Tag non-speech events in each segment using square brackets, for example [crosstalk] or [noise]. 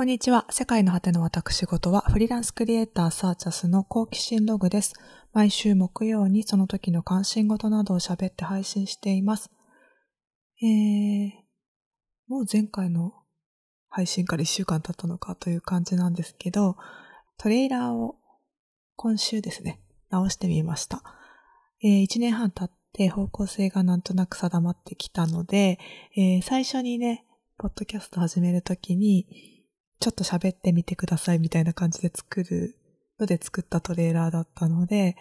こんにちは。世界の果ての私事は、フリーランスクリエイターサーチャスの好奇心ログです。毎週木曜にその時の関心事などを喋って配信しています。えー、もう前回の配信から1週間経ったのかという感じなんですけど、トレーラーを今週ですね、直してみました。えー、1年半経って方向性がなんとなく定まってきたので、えー、最初にね、ポッドキャスト始めるときに、ちょっと喋ってみてくださいみたいな感じで作るので作ったトレーラーだったので、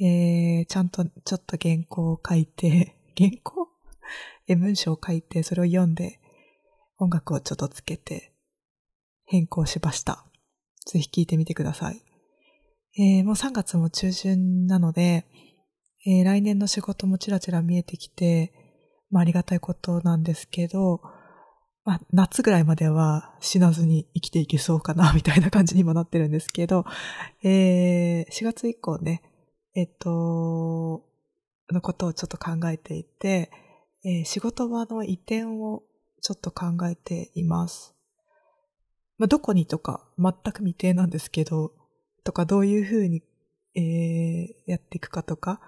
えー、ちゃんとちょっと原稿を書いて、[laughs] 原稿？え、文章を書いて、それを読んで、音楽をちょっとつけて、変更しました。ぜひ聴いてみてください。えー、もう3月も中旬なので、えー、来年の仕事もちらちら見えてきて、まあ、ありがたいことなんですけど、まあ、夏ぐらいまでは死なずに生きていけそうかな、みたいな感じにもなってるんですけど、えー、4月以降ね、えっと、のことをちょっと考えていて、えー、仕事場の移転をちょっと考えています。まあ、どこにとか全く未定なんですけど、とかどういうふうに、えー、やっていくかとか、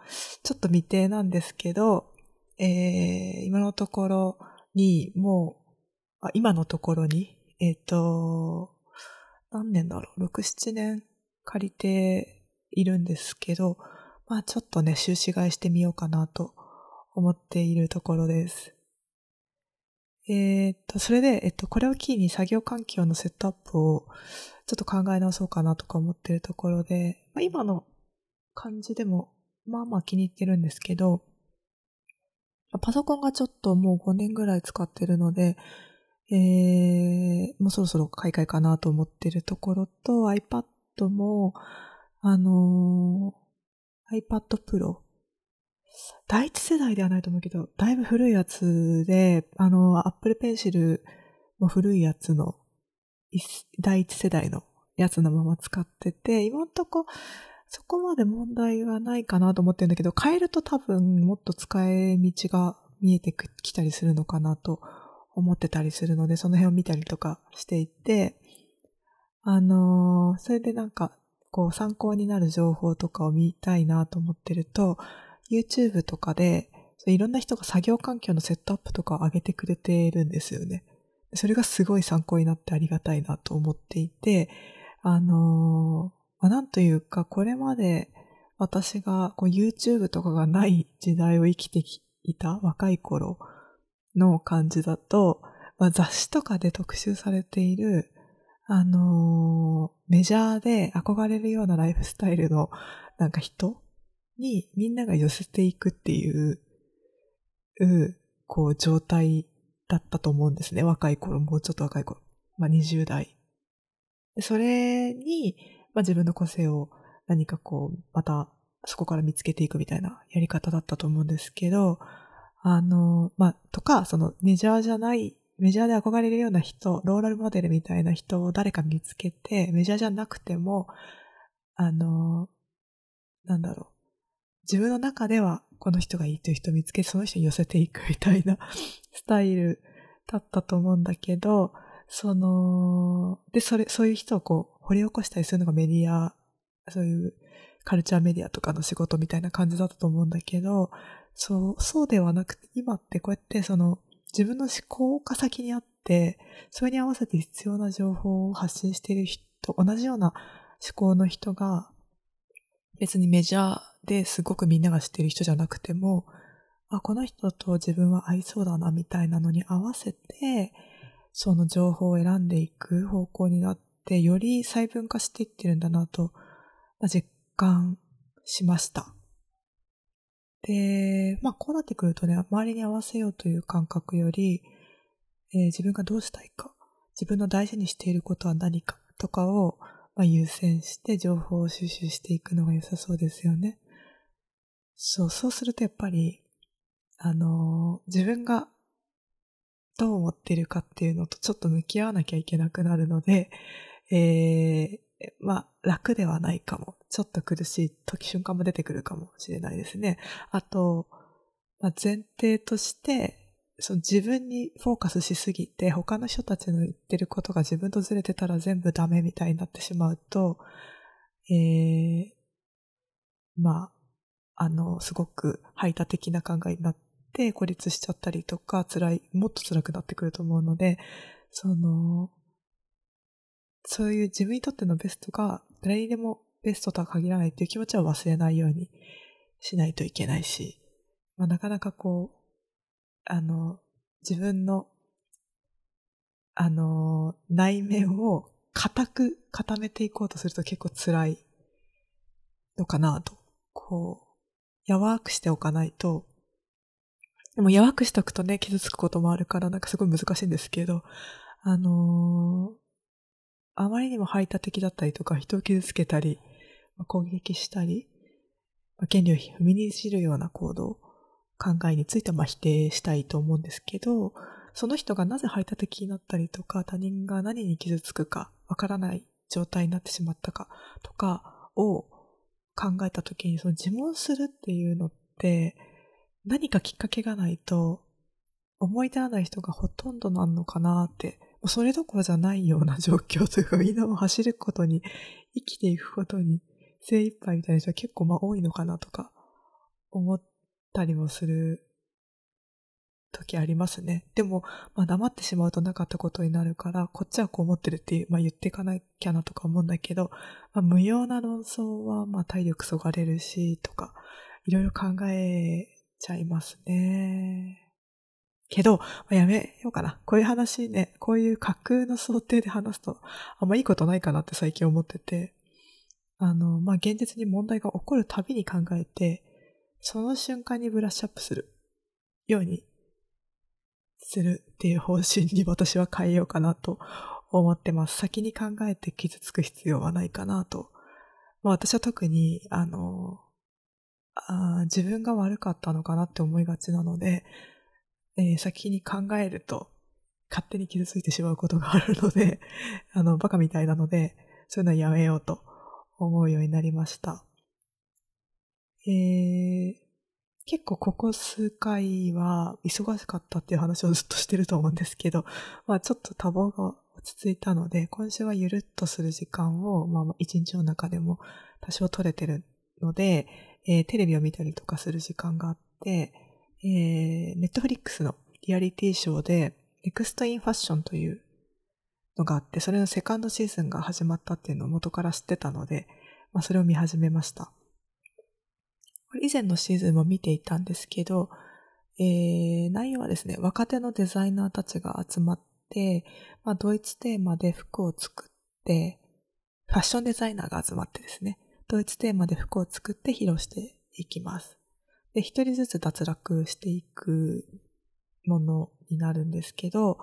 ちょっと未定なんですけど、えー、今のところにもうう今のところに、えっ、ー、と、何年だろう、6、7年借りているんですけど、まあちょっとね、収支買いしてみようかなと思っているところです。えっ、ー、と、それで、えっと、これをキーに作業環境のセットアップをちょっと考え直そうかなとか思ってるところで、まあ、今の感じでも、まあまあ気に入ってるんですけど、パソコンがちょっともう5年ぐらい使ってるので、えー、もうそろそろ買い替えかなと思ってるところと、iPad も、あのー、iPad Pro。第一世代ではないと思うけど、だいぶ古いやつで、あの、Apple Pencil も古いやつの、第一世代のやつのまま使ってて、今んとこ、そこまで問題はないかなと思ってるんだけど、変えると多分もっと使い道が見えてきたりするのかなと思ってたりするので、その辺を見たりとかしていて、あのー、それでなんか、こう参考になる情報とかを見たいなと思ってると、YouTube とかで、いろんな人が作業環境のセットアップとかを上げてくれているんですよね。それがすごい参考になってありがたいなと思っていて、あのー、まあ、なんというか、これまで私がこう YouTube とかがない時代を生きていた若い頃の感じだと、まあ、雑誌とかで特集されている、あのー、メジャーで憧れるようなライフスタイルのなんか人にみんなが寄せていくっていう、うこう状態だったと思うんですね。若い頃、もうちょっと若い頃。まあ、20代。それに、まあ、自分の個性を何かこう、またそこから見つけていくみたいなやり方だったと思うんですけど、あの、まあ、とか、そのメジャーじゃない、メジャーで憧れるような人、ローラルモデルみたいな人を誰か見つけて、メジャーじゃなくても、あの、なんだろう。自分の中ではこの人がいいという人を見つけて、その人に寄せていくみたいな [laughs] スタイルだったと思うんだけど、その、で、それ、そういう人をこう、掘り起こしたりするのがメディア、そういうカルチャーメディアとかの仕事みたいな感じだったと思うんだけど、そう、そうではなくて、今ってこうやってその自分の思考が先にあって、それに合わせて必要な情報を発信している人、同じような思考の人が、別にメジャーですごくみんなが知ってる人じゃなくても、あ、この人と自分は合いそうだなみたいなのに合わせて、その情報を選んでいく方向になって、より細分化していってるんだなと、実感しました。で、まあこうなってくるとね、周りに合わせようという感覚より、えー、自分がどうしたいか、自分の大事にしていることは何かとかを、まあ、優先して情報を収集していくのが良さそうですよね。そう、そうするとやっぱり、あのー、自分がどう思っているかっていうのとちょっと向き合わなきゃいけなくなるので、えー、まあ、楽ではないかも。ちょっと苦しい時瞬間も出てくるかもしれないですね。あと、まあ、前提として、その自分にフォーカスしすぎて、他の人たちの言ってることが自分とずれてたら全部ダメみたいになってしまうと、えー、まあ、あの、すごく排他的な考えになって孤立しちゃったりとか、辛い、もっと辛くなってくると思うので、その、そういう自分にとってのベストが誰にでもベストとは限らないっていう気持ちは忘れないようにしないといけないし、まあ、なかなかこう、あの、自分の、あの、内面を固く固めていこうとすると結構辛いのかなと。こう、柔くしておかないと、でも柔くしておくとね、傷つくこともあるから、なんかすごい難しいんですけど、あのー、あまりにも排他的だったりとか、人を傷つけたり、攻撃したり、権利を踏みにじるような行動考えについては否定したいと思うんですけど、その人がなぜ排他的になったりとか、他人が何に傷つくかわからない状態になってしまったかとかを考えたときに、その自問するっていうのって、何かきっかけがないと思い出らない人がほとんどなんのかなって、それどころじゃないような状況というか、みんなも走ることに、生きていくことに精一杯みたいな人は結構まあ多いのかなとか思ったりもする時ありますね。でも、まあ黙ってしまうとなかったことになるから、こっちはこう思ってるっていう、まあ言っていかなきゃなとか思うんだけど、まあ無用な論争はまあ体力そがれるし、とか、いろいろ考えちゃいますね。けど、まあ、やめようかな。こういう話ね、こういう架空の想定で話すと、あんまいいことないかなって最近思ってて、あの、まあ、現実に問題が起こるたびに考えて、その瞬間にブラッシュアップするようにするっていう方針に私は変えようかなと思ってます。先に考えて傷つく必要はないかなと。まあ私は特に、あの、あ自分が悪かったのかなって思いがちなので、えー、先に考えると勝手に傷ついてしまうことがあるので、あの、バカみたいなので、そういうのはやめようと思うようになりました。えー、結構ここ数回は忙しかったっていう話をずっとしてると思うんですけど、まあちょっと多忙が落ち着いたので、今週はゆるっとする時間を、まあ一日の中でも多少取れてるので、えー、テレビを見たりとかする時間があって、えー、ネットフリックスのリアリティショーで、ネクストインファッションというのがあって、それのセカンドシーズンが始まったっていうのを元から知ってたので、まあそれを見始めました。以前のシーズンも見ていたんですけど、えー、内容はですね、若手のデザイナーたちが集まって、まあ、ドイツテーマで服を作って、ファッションデザイナーが集まってですね、ドイツテーマで服を作って披露していきます。で、一人ずつ脱落していくものになるんですけど、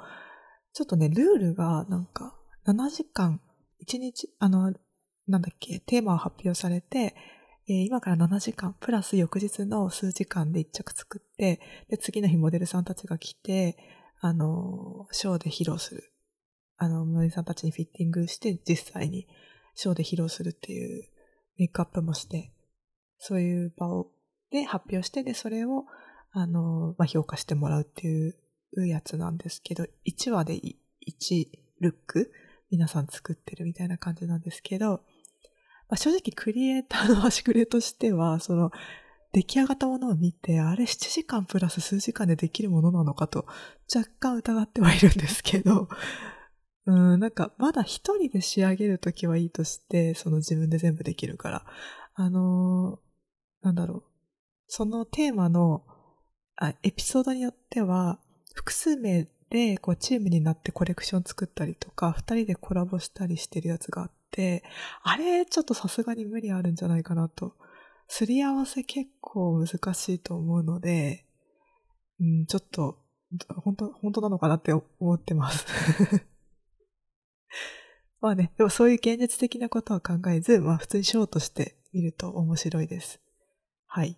ちょっとね、ルールがなんか7時間、1日、あの、なんだっけ、テーマを発表されて、えー、今から7時間、プラス翌日の数時間で一着作って、で、次の日モデルさんたちが来て、あの、ショーで披露する。あの、モデルさんたちにフィッティングして、実際にショーで披露するっていうメイクアップもして、そういう場を、で発表して、で、それを、あの、まあ、評価してもらうっていうやつなんですけど、1話で1ルック皆さん作ってるみたいな感じなんですけど、まあ、正直クリエイターの端くれとしては、その、出来上がったものを見て、あれ7時間プラス数時間でできるものなのかと、若干疑ってはいるんですけど、[laughs] うん、なんか、まだ一人で仕上げるときはいいとして、その自分で全部できるから、あのー、なんだろう、そのテーマの、あ、エピソードによっては、複数名で、こう、チームになってコレクション作ったりとか、二人でコラボしたりしてるやつがあって、あれ、ちょっとさすがに無理あるんじゃないかなと。すり合わせ結構難しいと思うので、うん、ちょっと、本当、本当なのかなって思ってます [laughs] まあね、でもそういう現実的なことは考えず、まあ普通にショーとして見ると面白いです。はい。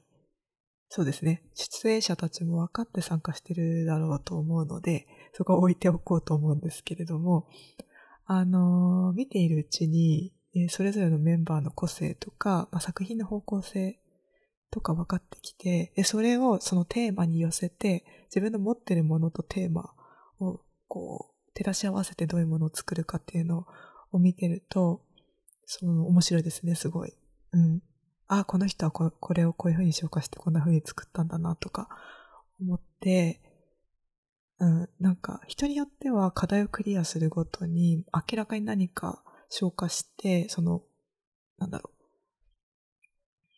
そうですね。出演者たちも分かって参加してるだろうと思うので、そこは置いておこうと思うんですけれども、あのー、見ているうちに、え、それぞれのメンバーの個性とか、まあ、作品の方向性とか分かってきて、で、それをそのテーマに寄せて、自分の持ってるものとテーマをこう、照らし合わせてどういうものを作るかっていうのを見てると、その面白いですね、すごい。うん。あ、この人はここれをこういう風に消化してこんな風に作ったんだなとか思って、うん、なんか人によっては課題をクリアするごとに明らかに何か消化して、その、なんだろ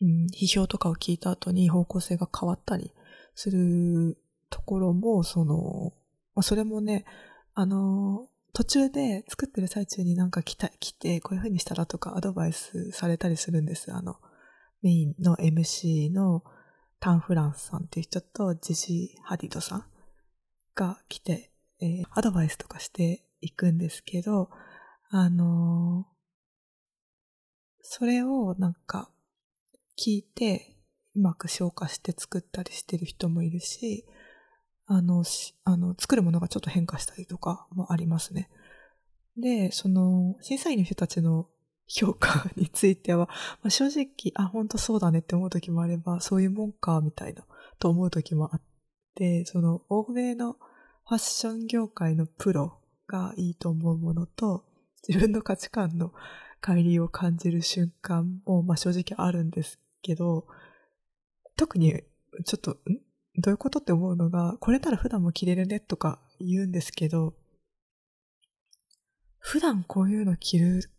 う、うん、批評とかを聞いた後に方向性が変わったりするところも、その、まあ、それもね、あの、途中で作ってる最中になんか来た、来て、こういう風にしたらとかアドバイスされたりするんです。あの、メインの MC のタン・フランスさんっていう人とジジ・ハディドさんが来て、えー、アドバイスとかしていくんですけど、あのー、それをなんか聞いてうまく消化して作ったりしてる人もいるし、あの、あの、作るものがちょっと変化したりとかもありますね。で、その、審査員の人たちの評価については、まあ、正直、あ、本当そうだねって思う時もあれば、そういうもんか、みたいな、と思う時もあって、その、欧米のファッション業界のプロがいいと思うものと、自分の価値観の乖離を感じる瞬間も、まあ、正直あるんですけど、特に、ちょっと、ん？どういうことって思うのが、これなら普段も着れるねとか言うんですけど、普段こういうの着る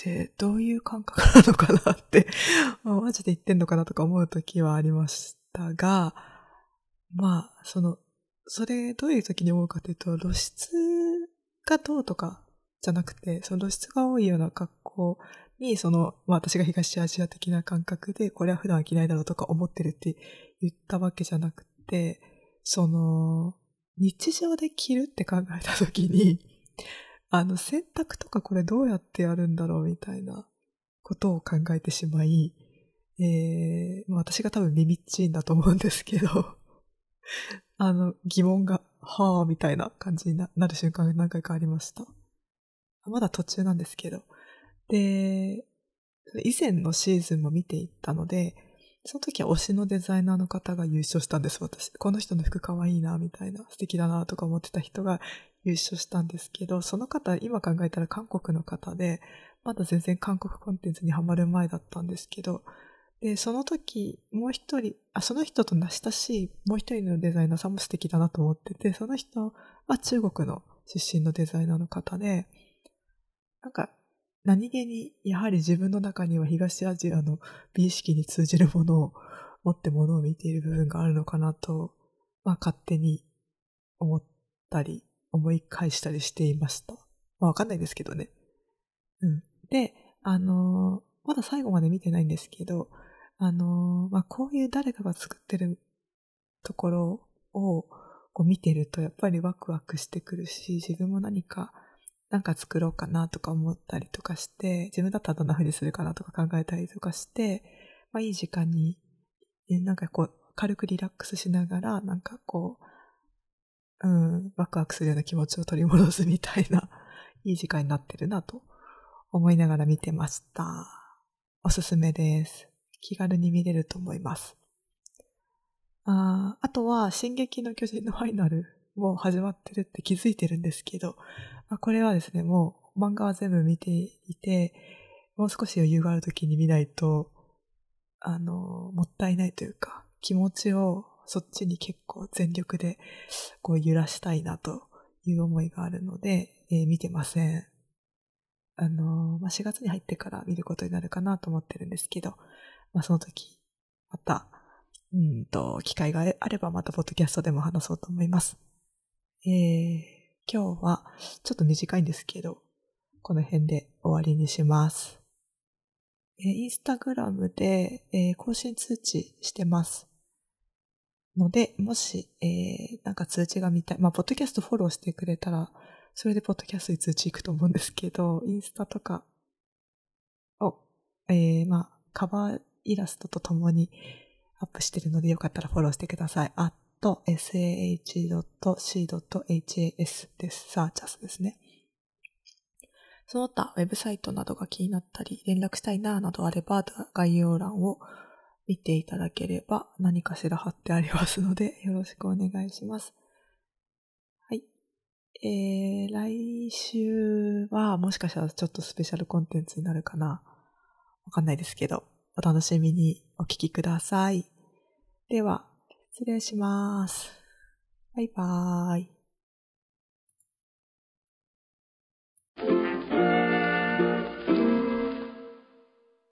ってどういう感覚なのかなって [laughs] マジで言ってんのかなとか思う時はありましたが、まあ、その、それどういう時に思うかというと、露出がどうとかじゃなくて、その露出が多いような格好に、その、まあ私が東アジア的な感覚で、これは普段は着ないだろうとか思ってるって言ったわけじゃなくて、その、日常で着るって考えたときに、あの、洗濯とかこれどうやってやるんだろうみたいなことを考えてしまい、えー、私が多分耳っちいんだと思うんですけど、[laughs] あの、疑問が、はぁ、みたいな感じになる瞬間が何回かありました。まだ途中なんですけど。で、以前のシーズンも見ていったので、その時は推しのデザイナーの方が優勝したんです、私。この人の服かわいいな、みたいな、素敵だな、とか思ってた人が優勝したんですけど、その方、今考えたら韓国の方で、まだ全然韓国コンテンツにハマる前だったんですけど、で、その時、もう一人、あ、その人と親しい、もう一人のデザイナーさんも素敵だなと思ってて、その人は中国の出身のデザイナーの方で、なんか、何気にやはり自分の中には東アジアの美意識に通じるものを持ってものを見ている部分があるのかなと、まあ勝手に思ったり、思い返したりしていました。まあわかんないですけどね。うん。で、あのー、まだ最後まで見てないんですけど、あのー、まあこういう誰かが作ってるところをこう見てるとやっぱりワクワクしてくるし、自分も何かなんか作ろうかなとか思ったりとかして、自分だったらどんな風にするかなとか考えたりとかして、まあいい時間に、なんかこう、軽くリラックスしながら、なんかこう、うん、ワクワクするような気持ちを取り戻すみたいな、[laughs] いい時間になってるなと思いながら見てました。おすすめです。気軽に見れると思います。ああとは、進撃の巨人のファイナルもう始まってるって気づいてるんですけど、まあ、これはですね、もう漫画は全部見ていて、もう少し余裕がある時に見ないと、あの、もったいないというか、気持ちをそっちに結構全力でこう揺らしたいなという思いがあるので、えー、見てません。あの、まあ、4月に入ってから見ることになるかなと思ってるんですけど、まあ、その時、また、うんと、機会があればまたポッドキャストでも話そうと思います。えー、今日はちょっと短いんですけど、この辺で終わりにします。えー、インスタグラムで、えー、更新通知してます。ので、もし、えー、なんか通知が見たい。まあ、ポッドキャストフォローしてくれたら、それでポッドキャストに通知行くと思うんですけど、インスタとかを、えー、まあ、カバーイラストとともにアップしてるので、よかったらフォローしてください。あと sah.c.has です。サーチャスですね。その他、ウェブサイトなどが気になったり、連絡したいななどあれば、概要欄を見ていただければ何かしら貼ってありますので、[laughs] よろしくお願いします。はい。えー、来週はもしかしたらちょっとスペシャルコンテンツになるかなわかんないですけど、お楽しみにお聞きください。では、失礼します。バイバーイ。